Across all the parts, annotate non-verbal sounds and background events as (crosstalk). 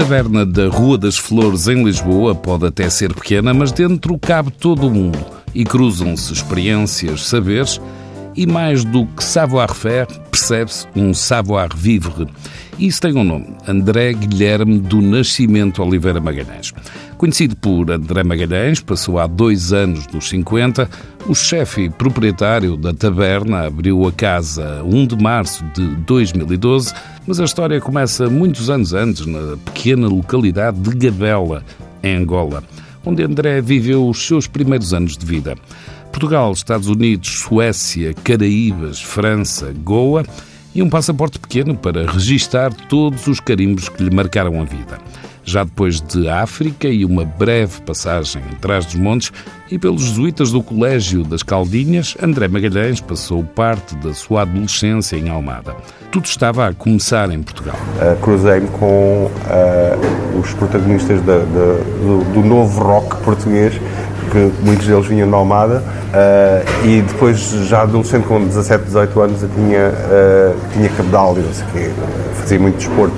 taberna da Rua das Flores, em Lisboa, pode até ser pequena, mas dentro cabe todo o mundo e cruzam-se experiências, saberes e mais do que savoir-faire, percebe-se um savoir-vivre. Isso tem um nome, André Guilherme do Nascimento Oliveira Magalhães. Conhecido por André Magalhães, passou há dois anos nos 50. O chefe proprietário da taberna abriu a casa 1 de março de 2012, mas a história começa muitos anos antes, na pequena localidade de Gabela, em Angola, onde André viveu os seus primeiros anos de vida. Portugal, Estados Unidos, Suécia, Caraíbas, França, Goa e um passaporte pequeno para registar todos os carimbos que lhe marcaram a vida já depois de África e uma breve passagem em trás dos montes e pelos jesuítas do Colégio das Caldinhas, André Magalhães passou parte da sua adolescência em Almada. Tudo estava a começar em Portugal. Uh, Cruzei-me com uh, os protagonistas da, da, do, do, novo rock português, que muitos deles vinham de Almada, uh, e depois, já adolescente, com 17, 18 anos, eu tinha, uh, tinha cabedal, não sei o quê, fazia muito desporto.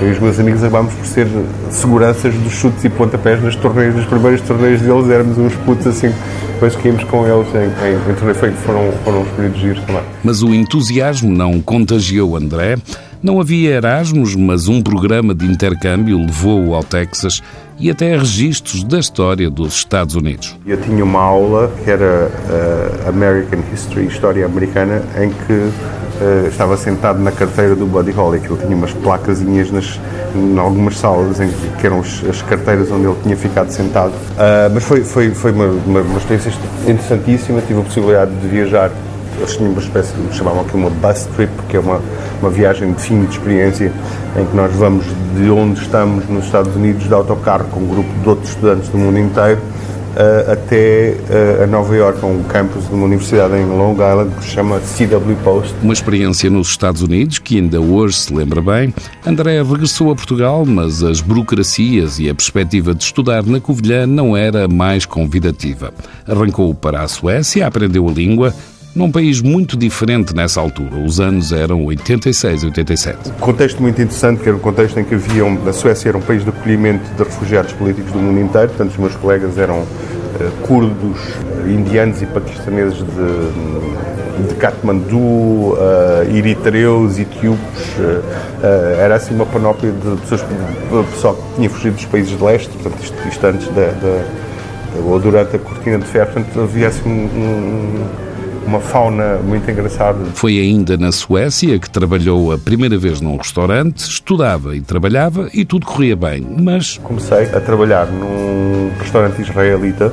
Eu e os meus amigos acabámos por ser seguranças dos chutes e pontapés nas torneios, nos primeiros torneios deles, éramos uns putos assim, depois que íamos com eles em, em, em torneio, foram, foram os períodos giros também. Mas o entusiasmo não contagiou André, não havia Erasmus, mas um programa de intercâmbio levou-o ao Texas e até registros da história dos Estados Unidos. Eu tinha uma aula que era uh, American History, História Americana, em que uh, estava sentado na carteira do Buddy Holly, que ele tinha umas placazinhas nas, em algumas salas, em que eram as carteiras onde ele tinha ficado sentado. Uh, mas foi, foi, foi uma, uma, uma experiência interessantíssima, tive a possibilidade de viajar eles tinham uma espécie chamavam aqui uma bus trip, que é uma, uma viagem de fim de experiência, em que nós vamos de onde estamos nos Estados Unidos de autocarro com um grupo de outros estudantes do mundo inteiro uh, até uh, a Nova York, um campus de uma universidade em Long Island que se chama CW Post. Uma experiência nos Estados Unidos que ainda hoje se lembra bem. André regressou a Portugal, mas as burocracias e a perspectiva de estudar na Covilhã não era mais convidativa. Arrancou para a Suécia, aprendeu a língua, num país muito diferente nessa altura. Os anos eram 86 e 87. Um contexto muito interessante, que era um contexto em que haviam, a Suécia era um país de acolhimento de refugiados políticos do mundo inteiro, portanto os meus colegas eram uh, curdos, uh, indianos e paquistaneses de, de Katmandu, uh, eritreus, etíopes, era assim uma panóplia de pessoas, pessoal que tinha fugido dos países de leste, portanto isto antes da, da, ou durante a cortina de ferro, portanto havia assim um, um uma fauna muito engraçada. Foi ainda na Suécia que trabalhou a primeira vez num restaurante, estudava e trabalhava e tudo corria bem, mas... Comecei a trabalhar num restaurante israelita,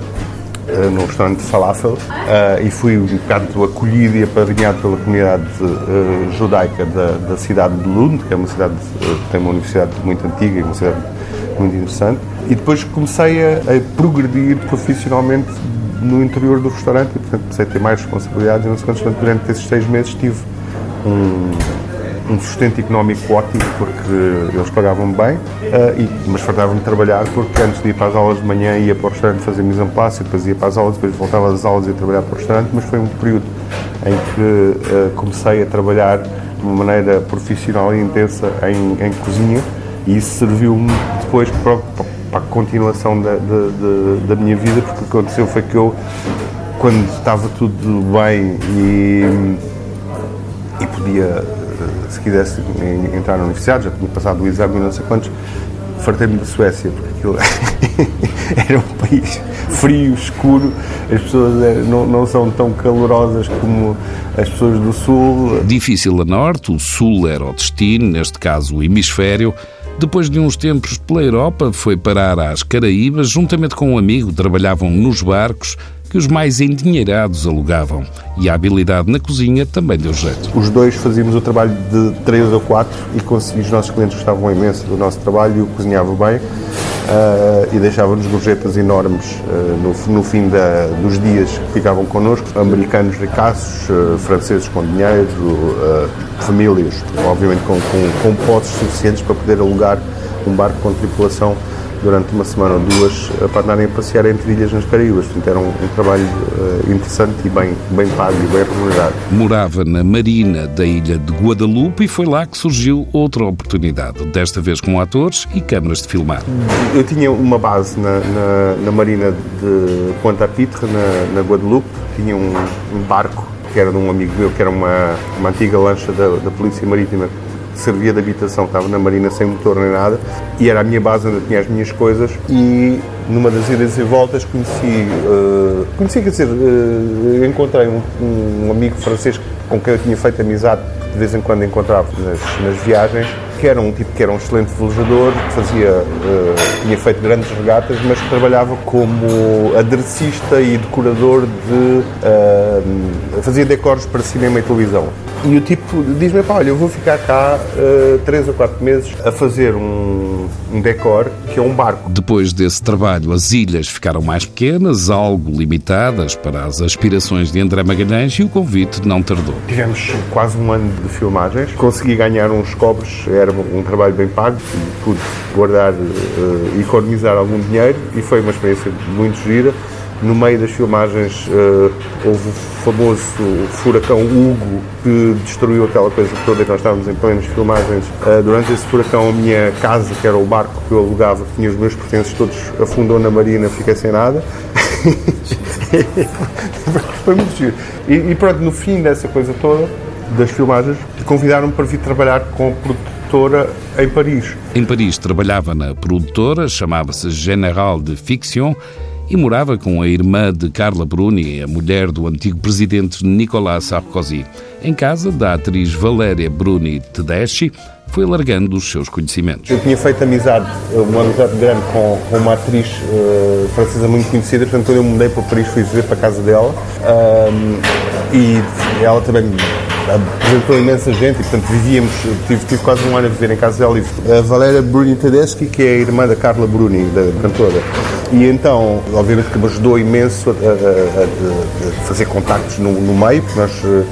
eh, num restaurante falafel, uh, e fui um bocado acolhido e apadrinhado pela comunidade uh, judaica da, da, cidade de Lund, que é uma cidade que tem uma universidade muito antiga e uma cidade muito interessante. E depois comecei a, a progredir profissionalmente no interior do restaurante e, portanto, comecei a ter mais responsabilidades e, não sei quantos, durante esses seis meses tive um, um sustento económico ótimo porque eles pagavam bem, uh, e, mas fartavam-me trabalhar porque antes de ir para as aulas de manhã ia para o restaurante fazer mise en place, depois ia para as aulas, depois voltava das aulas e ia trabalhar para o restaurante, mas foi um período em que uh, comecei a trabalhar de uma maneira profissional e intensa em, em cozinha e isso serviu-me depois para, para para a continuação da, da, da, minha vida, porque o que aconteceu foi que eu, quando estava tudo bem e, e podia, se quisesse entrar na universidade, já tinha passado o exame não sei quantos, fartei-me da Suécia, porque aquilo (laughs) era um país frio, escuro, as pessoas eh, não, não são tão calorosas como as pessoas do Sul. Difícil a norte, o Sul era o destino, neste caso o hemisfério, depois de uns tempos pela Europa, foi parar às Caraíbas, juntamente com um amigo, trabalhavam nos barcos que os mais endinheirados alugavam. E a habilidade na cozinha também deu jeito. Os dois fazíamos o trabalho de três ou quatro e os nossos clientes gostavam imenso do nosso trabalho e eu cozinhava bem uh, e deixava-nos gorjetas enormes uh, no, no, fim da, dos dias que ficavam connosco. Americanos ricaços, uh, franceses com dinheiro, famílias, obviamente com, com, com suficientes para poder alugar um barco com tripulação durante uma semana ou duas para andarem a passear entre ilhas nas Caraíbas. Portanto, era um, um trabalho uh, interessante e bem, bem pago e bem remunerado. Morava na marina da ilha de Guadalupe e foi lá que surgiu outra oportunidade, desta vez com atores e câmaras de filmar. Eu tinha uma base na, na, na marina de Ponta Pitre, na, na Guadalupe, tinha um, um, barco que era de um amigo meu, que era uma, uma antiga lancha da, da Polícia Marítima servia de habitação, estava na Marina sem motor nem nada, e era a minha base onde eu tinha as minhas coisas, e numa das idas e voltas conheci, uh, conheci, quer dizer, uh, encontrei um, um, amigo francês com quem eu tinha feito amizade, de vez em quando encontrava nas, nas viagens, que era um tipo que era um excelente velejador, que fazia, uh, tinha feito grandes regatas, mas que trabalhava como aderecista e decorador de. Uh, fazia decors para cinema e televisão. E o tipo diz-me: olha, eu vou ficar cá uh, três ou quatro meses a fazer um, um decor que é um barco. Depois desse trabalho, as ilhas ficaram mais pequenas, algo limitadas para as aspirações de André Magalhães e o convite não tardou. Tivemos quase um ano de filmagens, consegui ganhar uns cobres, era um trabalho bem pago, pude guardar e uh, economizar algum dinheiro e foi uma experiência muito gira. No meio das filmagens uh, houve o famoso furacão Hugo que destruiu aquela coisa toda e nós estávamos em plenas filmagens. Uh, durante esse furacão a minha casa, que era o barco que eu alugava, que tinha os meus pertences todos, afundou na marina, fiquei sem nada. (laughs) foi muito giro. E, e pronto, no fim dessa coisa toda, das filmagens, convidaram-me para vir trabalhar com produtora em Paris. Em Paris trabalhava na produtora, chamava-se General de Fiction e morava com a irmã de Carla Bruni, a mulher do antigo presidente Nicolas Sarkozy. Em casa da atriz Valéria Bruni Tedeschi, foi alargando os seus conhecimentos. Eu tinha feito amizade, uma amizade grande com uma atriz uh, francesa muito conhecida, portanto, quando eu mudei para Paris, fui viver para a casa dela e ela também apresentou imensa gente e, portanto, vivíamos, tive, tive quase um ano a viver em casa dela. A Valéria Bruni Tedeschi, que é a irmã da Carla Bruni, da cantora. E então, obviamente que me ajudou imenso a, a, a fazer contactos no, no, meio, porque nós eh,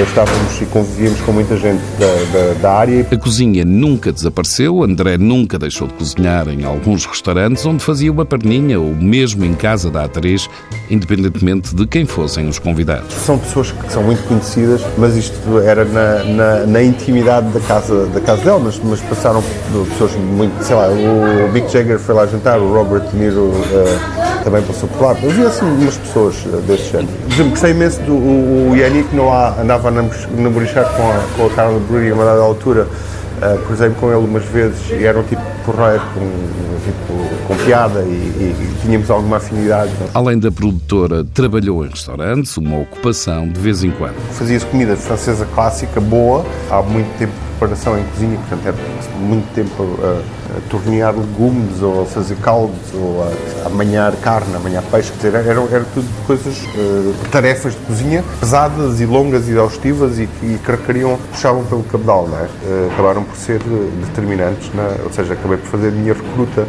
estávamos e convivíamos com muita gente da, da, da, área. A cozinha nunca desapareceu, André nunca deixou de cozinhar em alguns restaurantes onde fazia uma perninha ou mesmo em casa da atriz, independentemente de quem fossem os convidados. São pessoas que são muito conhecidas, mas isto era na, na, na intimidade da casa, da casa dela, mas, mas passaram pessoas muito, sei lá, o Mick Jagger foi lá jantar, o Robert De Niro uh, também passou por lá. Havia assim umas pessoas uh, desse género. Por exemplo, gostei imenso do o, Yannick Noah, andava a namorar com a, com a Carla Bruni a uma dada altura. Uh, cruzei-me com ele umas vezes e era um tipo porreiro, com, tipo, com piada e, e, e, tínhamos alguma afinidade. Além da produtora, trabalhou em restaurantes, uma ocupação de vez em quando. Fazia-se comida francesa clássica, boa, há muito tempo preparação em cozinha, portanto era muito tempo a, a tornear legumes ou a fazer caldos ou a, a manhar carne, a manhar peixe, quer dizer, era, era tudo coisas, uh, tarefas de cozinha pesadas e longas e exaustivas e que caracariam, puxavam pelo cabedal, não é? Uh, acabaram por ser determinantes, é? ou seja, acabei por fazer a minha recruta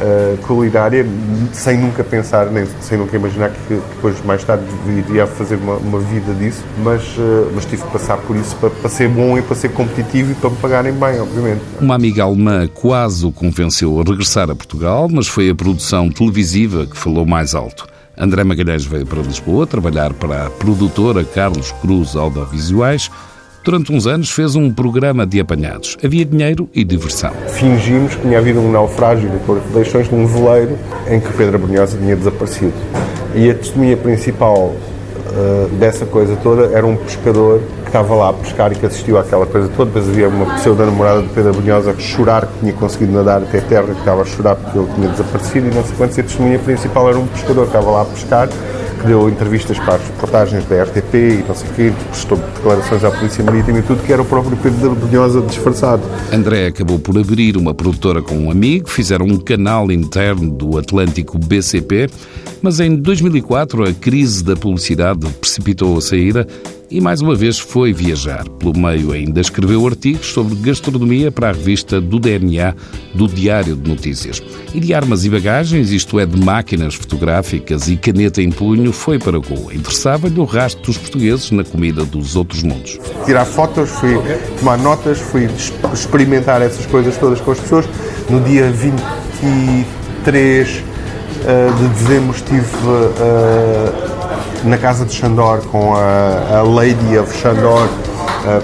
uh, culinária sem nunca pensar, nem sem nunca imaginar que, depois, mais tarde, iria fazer uma, uma vida disso, mas, uh, mas tive que passar por isso para, para ser bom e para ser competitivo e para me pagarem bem, obviamente. Uma amiga alemã quase o convenceu a regressar a Portugal, mas foi a produção televisiva que falou mais alto. André Magalhães veio para Lisboa trabalhar para a produtora Carlos Cruz Audiovisuais, Durante uns anos fez um programa de apanhados. Havia dinheiro e diversão. Fingimos que tinha havido um naufrágio de deixões de um veleiro em que Pedro Brunhosa tinha desaparecido. E a testemunha principal uh, dessa coisa toda era um pescador que estava lá a pescar e que assistiu àquela coisa toda. Depois havia uma pseudo-namorada de Pedro Brunhosa a chorar que tinha conseguido nadar até a terra, que estava a chorar porque ele tinha desaparecido e não sei quantos. E a testemunha principal era um pescador que estava lá a pescar que deu entrevistas para as reportagens da RTP e não sei o quê, prestou declarações à Polícia Marítima e tudo, que era o próprio Pedro Brunhosa disfarçado. André acabou por abrir uma produtora com um amigo, fizeram um canal interno do Atlântico BCP, mas em 2004 a crise da publicidade precipitou a saída e mais uma vez foi viajar. Pelo meio ainda escreveu artigos sobre gastronomia para a revista do DNA do Diário de Notícias. E de armas e bagagens, isto é, de máquinas fotográficas e caneta em punho, foi para Goa. Interessava-lhe o rastro dos portugueses na comida dos outros mundos. Tirar fotos, fui tomar notas, fui experimentar essas coisas todas com as pessoas. No dia 20 3 de dezembro estive na casa de Xandor com a, a Lady of Xandor,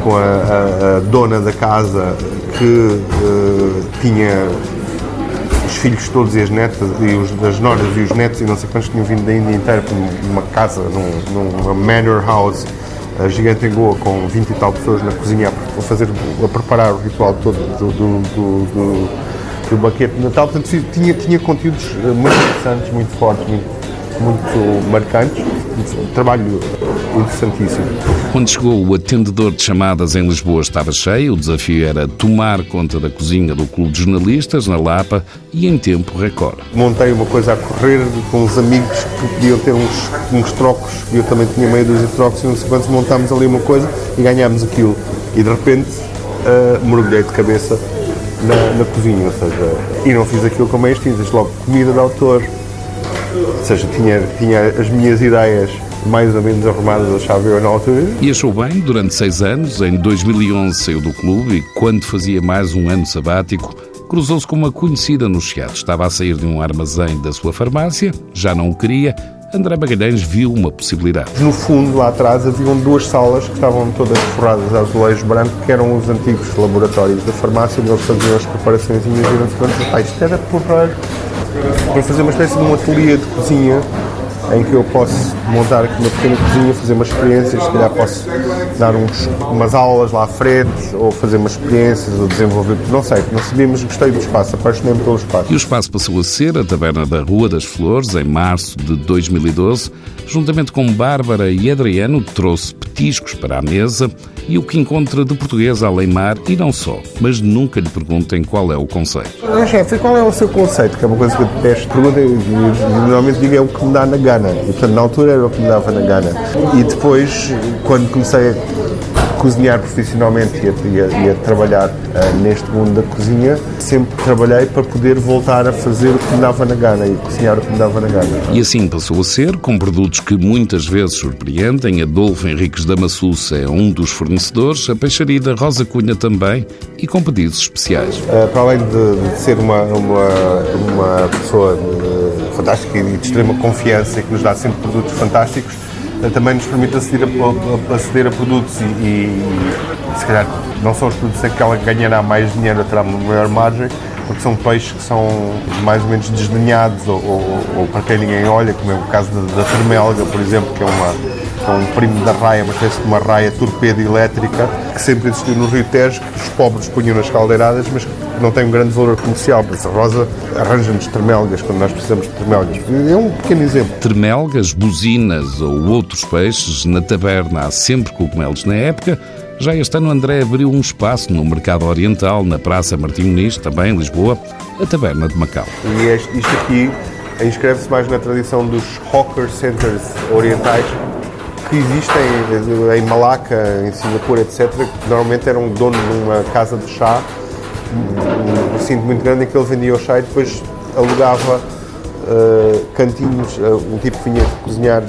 com a, a, dona da casa que tinha os filhos todos e as netas, e os, as noras e os netos, e não sei quantos tinham vindo da Índia inteira para uma casa, num, numa manor house uh, gigante em Goa, com 20 e tal pessoas na cozinha a, fazer, a preparar o ritual todo do, do, do, do, do banquete de Natal. Portanto, tinha, tinha conteúdos muito interessantes, muito fortes, muito, muito marcantes um trabalho interessantíssimo. Quando chegou, o atendedor de chamadas em Lisboa estava cheio. O desafio era tomar conta da cozinha do Clube de Jornalistas, na Lapa, e em tempo recorde. Montei uma coisa a correr com uns amigos que podiam ter uns, uns trocos, e eu também tinha meio dúzia de trocos, e não sei quantos, montámos ali uma coisa e ganhámos aquilo. E de repente uh, mergulhei de cabeça na, na, cozinha, ou seja, e não fiz aquilo com meias tintas, logo comida de autor, ou seja, tinha, tinha as minhas ideias mais ou menos arrumadas, achava eu na altura. E achou bem, durante seis anos, em 2011 saiu do clube e quando fazia mais um ano sabático, cruzou-se com uma conhecida no Chiado. Estava a sair de um armazém da sua farmácia, já não o queria, André Magalhães viu uma possibilidade. No fundo, lá atrás, haviam duas salas que estavam todas forradas a azulejo branco, que eram os antigos laboratórios da farmácia, onde eles faziam as preparações e ah, isto era porrar para fazer uma espécie de um ateliê de cozinha em que eu posso montar aqui uma pequena cozinha, fazer umas experiências, se calhar posso dar uns, umas aulas lá à frente, ou fazer umas experiências, ou desenvolver, não sei, não sabíamos, gostei do espaço, apaixonei-me pelo espaço. E o espaço passou a ser a Taberna da Rua das Flores, em março de 2012, juntamente com Bárbara e Adriano, trouxe petiscos para a mesa, e o que encontra de português além mar e não só, mas nunca lhe perguntem qual é o conceito. Ah, chefe, qual é o seu conceito? Que é uma coisa que eu detesto. Pergunta, normalmente digo é o que me dá na gana. E, portanto, na altura era o que me dava na gana. E depois, quando comecei a cozinhar profissionalmente e a, e a, e a trabalhar uh, neste mundo da cozinha, sempre trabalhei para poder voltar a fazer o que me dava na gana e cozinhar o que me dava na gana. E assim passou a ser, com produtos que muitas vezes surpreendem. Adolfo Henriques da Massuça é um dos fornecedores, a peixaria da Rosa Cunha também, e com pedidos especiais. Uh, para além de, de ser uma, uma, uma pessoa uh, fantástica e de extrema confiança e que nos dá sempre produtos fantásticos, eh, também nos permite aceder a, aceder a produtos e, e, se calhar não são os produtos em que ela ganhará mais dinheiro, terá uma maior margem, porque são peixes que são mais ou menos desdenhados ou, ou, ou para quem ninguém olha, como é o caso da, da termelga, por exemplo, que é uma, é um primo da raia, uma espécie de uma raia torpedo elétrica que sempre existiu no Rio Tejo, que os pobres punham nas caldeiradas, mas que não tem um grande valor comercial. Isso a Rosa arranja-nos termelgas quando nós precisamos de termelgas. É um pequeno exemplo. Termelgas, buzinas ou outros peixes na taberna há sempre cogumelos na época. Já este ano André abriu um espaço no mercado oriental, na Praça Martim Muniz, também em Lisboa, a Taberna de Macau. E este, isto aqui inscreve-se mais na tradição dos hawker centers orientais, que existem em Malaca, em Singapura, etc., que normalmente eram dono de uma casa de chá, um recinto muito grande em que ele vendia o chá e depois alugava uh, cantinhos, uh, um tipo que vinha cozinhar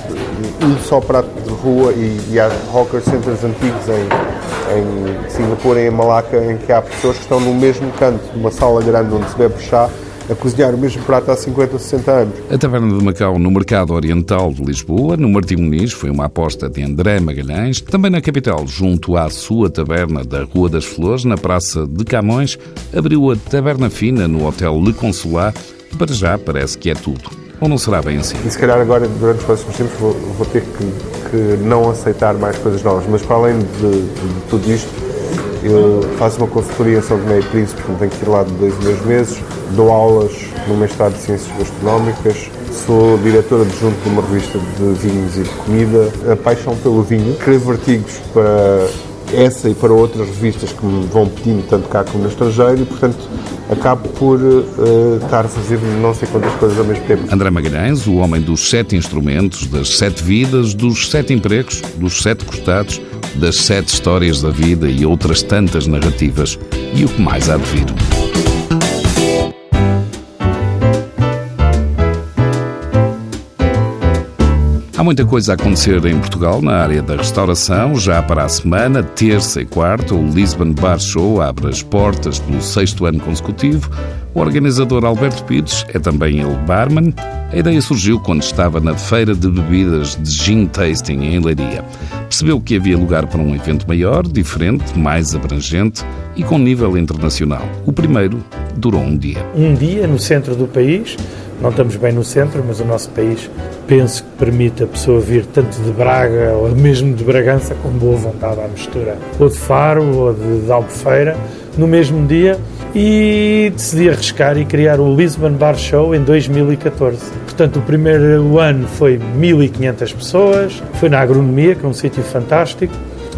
um só prato de rua e, e há hawker centers antigos em, em Singapura em Malaca em que há pessoas que estão no mesmo canto, numa sala grande onde se bebe chá a cozinhar o mesmo prato há 50 ou 60 anos. A Taverna de Macau, no Mercado Oriental de Lisboa, no Martim Muniz, foi uma aposta de André Magalhães. Também na capital, junto à sua taberna da Rua das Flores, na Praça de Camões, abriu a Taberna Fina no Hotel Le Consulat. Para já parece que é tudo. Ou não será bem assim? E se calhar agora, durante os próximos tempos, vou, vou ter que, que, não aceitar mais coisas novas. Mas para além de, de, de tudo isto, eu faço uma consultoria sobre meio príncipe, tenho que ir lá de dois em dois meses, dou aulas no mestrado de Ciências Gastronómicas, sou diretora adjunto de uma revista de vinhos e de comida, a paixão pelo vinho, escrevo artigos para essa e para outras revistas que me vão pedindo, tanto cá como no estrangeiro, e portanto acabo por uh, estar a fazer não sei quantas coisas ao mesmo tempo. André Magalhães, o homem dos sete instrumentos, das sete vidas, dos sete empregos, dos sete costados, das sete histórias da vida e outras tantas narrativas. E o que mais há de vir? Há muita coisa a acontecer em Portugal na área da restauração. Já para a semana, terça e quarta, o Lisbon Bar Show abre as portas pelo sexto ano consecutivo. O organizador Alberto Pires é também ele barman. A ideia surgiu quando estava na feira de bebidas de gin tasting em Leiria. Percebeu que havia lugar para um evento maior, diferente, mais abrangente e com nível internacional. O primeiro durou um dia. Um dia no centro do país, não estamos bem no centro, mas o nosso país penso que permite a pessoa vir tanto de Braga ou mesmo de Bragança com boa vontade à mistura, ou de Faro ou de, de Albufeira, no mesmo dia e decidi arriscar e criar o Lisbon Bar Show em 2014. Portanto, o primeiro ano foi 1500 pessoas, foi na agronomia, que é um sítio fantástico,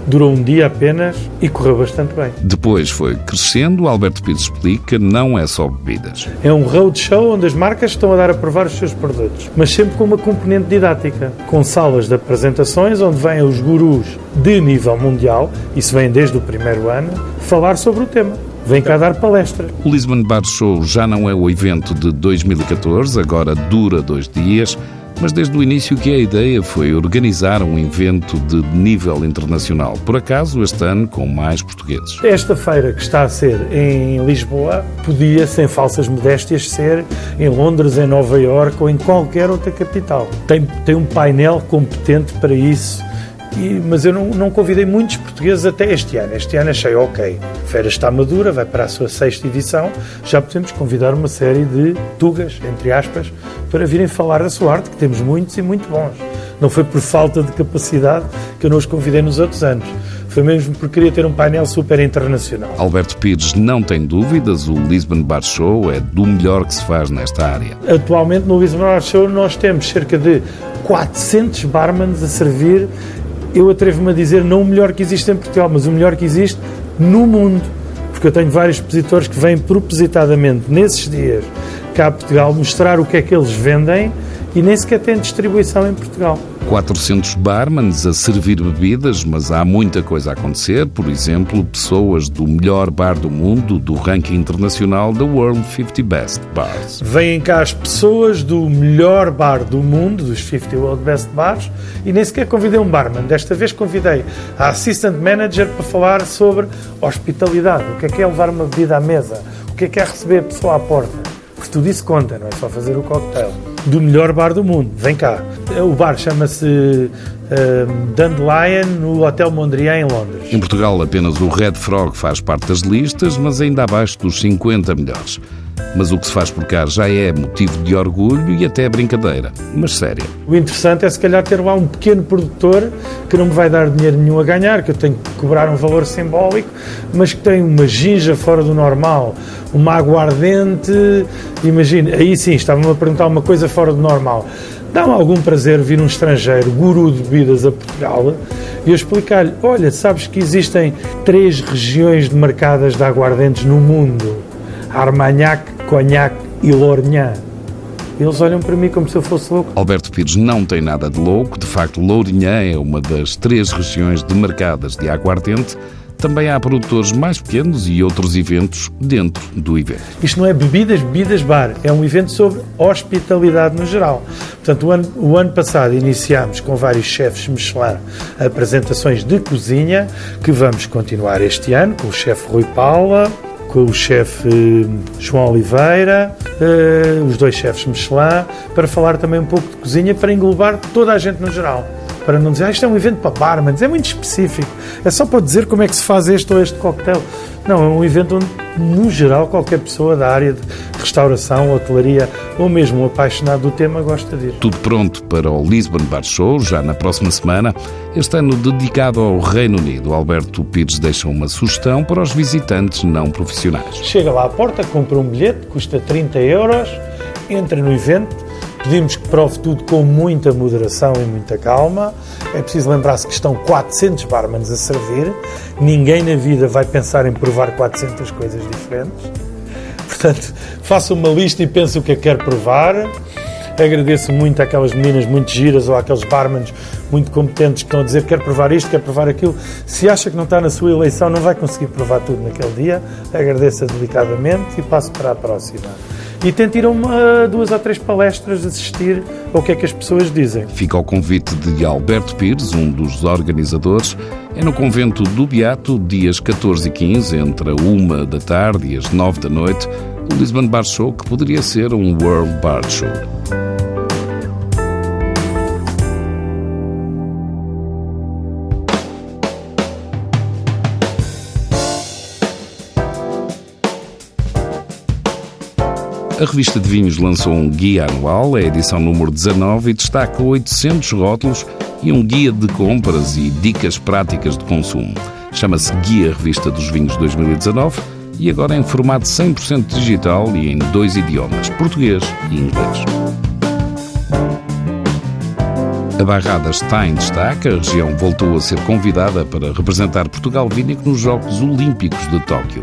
Durou um dia apenas e correu bastante bem. Depois foi crescendo, Alberto Pires explica, não é só bebidas. É um roadshow onde as marcas estão a dar a provar os seus produtos, mas sempre com uma componente didática, com salas de apresentações onde vêm os gurus de nível mundial, isso vem desde o primeiro ano, falar sobre o tema. Vem cá dar palestra. O Lisbon Bar Show já não é o evento de 2014, agora dura dois dias mas desde o início que a ideia foi organizar um evento de nível internacional. Por acaso, este ano, com mais portugueses. Esta feira que está a ser em Lisboa podia, sem falsas modéstias, ser em Londres, em Nova Iorque ou em qualquer outra capital. Tem, tem um painel competente para isso e, mas eu não, não, convidei muitos portugueses até este ano. Este ano achei, ok, a feira está madura, vai para a sua sexta edição, já podemos convidar uma série de tugas, entre aspas, para virem falar da sua arte, que temos muitos e muito bons. Não foi por falta de capacidade que eu não os convidei nos outros anos. Foi mesmo porque queria ter um painel super internacional. Alberto Pires não tem dúvidas, o Lisbon Bar Show é do melhor que se faz nesta área. Atualmente no Lisbon Bar Show nós temos cerca de 400 barmans a servir eu atrevo-me a dizer não o melhor que existe em Portugal, mas o melhor que existe no mundo. Porque eu tenho vários expositores que vêm propositadamente nesses dias cá a Portugal mostrar o que é que eles vendem e nem sequer têm distribuição em Portugal. 400 barmans a servir bebidas, mas há muita coisa a acontecer. Por exemplo, pessoas do melhor bar do mundo, do ranking internacional da World 50 Best Bars. Vêm cá as pessoas do melhor bar do mundo, dos 50 World Best Bars, e nem sequer convidei um barman. Desta vez convidei a Assistant Manager para falar sobre hospitalidade. O que é que é levar uma bebida à mesa? O que é que é receber a pessoa à porta? Porque tudo isso conta, não é só fazer o cocktail do melhor bar do mundo. Vem cá. O bar chama-se uh, Dandelion no Hotel Mondrian em Londres. Em Portugal, apenas o Red Frog faz parte das listas, mas ainda abaixo dos 50 melhores. Mas o que se faz por cá já é motivo de orgulho e até brincadeira, mas séria. O interessante é se calhar ter lá um pequeno produtor que não me vai dar dinheiro nenhum a ganhar, que eu tenho que cobrar um valor simbólico, mas que tem uma ginja fora do normal, uma aguardente, imagina, aí sim, estava-me a perguntar uma coisa fora do normal. Dá-me algum prazer vir um estrangeiro, guru de bebidas a Portugal, e eu explicar-lhe: olha, sabes que existem três regiões demarcadas de aguardentes no mundo: Armagnac, Cognac e Lorgnan. Eles olham para mim como se eu fosse louco. Alberto Pires não tem nada de louco. De facto, Lourinhã é uma das três regiões demarcadas de aguardente também há produtores mais pequenos e outros eventos dentro do evento. Isto não é bebidas, bebidas bar, é um evento sobre hospitalidade no geral. Portanto, o ano, o ano passado iniciámos com vários chefes Michelin apresentações de cozinha, que vamos continuar este ano com o chefe Rui Paula, com o chefe hum, João Oliveira, uh, os dois chefes Michelin, para falar também um pouco de cozinha, para englobar toda a gente no geral para não dizer, ah, isto é um evento para barmans, é muito específico. É só para dizer como é que se faz este ou este coquetel. Não, é um evento onde, no geral, qualquer pessoa da área de restauração, hotelaria ou mesmo um apaixonado do tema gosta de ir. Tudo pronto para o Lisbon Bar Show, já na próxima semana. Este ano dedicado ao Reino Unido. Alberto Pires deixa uma sugestão para os visitantes não profissionais. Chega lá à porta, compra um bilhete, custa 30 euros, entra no evento, Pedimos que prove tudo com muita moderação e muita calma. É preciso lembrar-se que estão 400 barmans a servir. Ninguém na vida vai pensar em provar 400 coisas diferentes. Portanto, faça uma lista e pense o que é que quer provar. Agradeço muito àquelas meninas muito giras ou àqueles barmans muito competentes que estão a dizer quer provar isto, quer provar aquilo. Se acha que não está na sua eleição, não vai conseguir provar tudo naquele dia. Agradeça delicadamente e passo para a próxima. e tento ir a uma, duas ou três palestras assistir ao que é que as pessoas dizem. Fica ao convite de Alberto Pires, um dos organizadores. É no convento do Beato, dias 14 e 15, entre a uma da tarde e as nove da noite, o Lisbon Bar Show, que poderia ser um World Bar Show. A revista de vinhos lançou um guia anual, é a edição número 19, e destaca 800 rótulos e um guia de compras e dicas práticas de consumo. Chama-se Guia Revista dos Vinhos 2019 e agora em formato 100% digital e em dois idiomas, português e inglês. A Barrada está em destaque. A região voltou a ser convidada para representar Portugal Vínico nos Jogos Olímpicos de Tóquio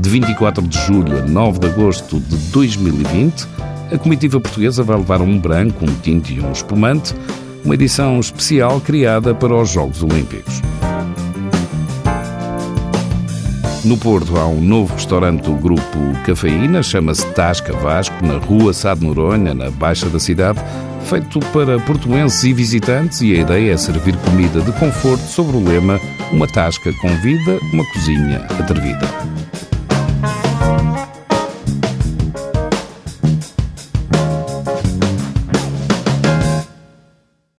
de 24 de julho a 9 de agosto de 2020, a comitiva portuguesa vai levar um branco, um tinto e um espumante, uma edição especial criada para os Jogos Olímpicos. No Porto há um novo restaurante do grupo Cafeína, chama-se Tasca Vasco, na rua Sá de Noronha, na Baixa da cidade, feito para portuenses e visitantes e a ideia é servir comida de conforto sobre o lema Uma tasca com vida, uma cozinha atrevida.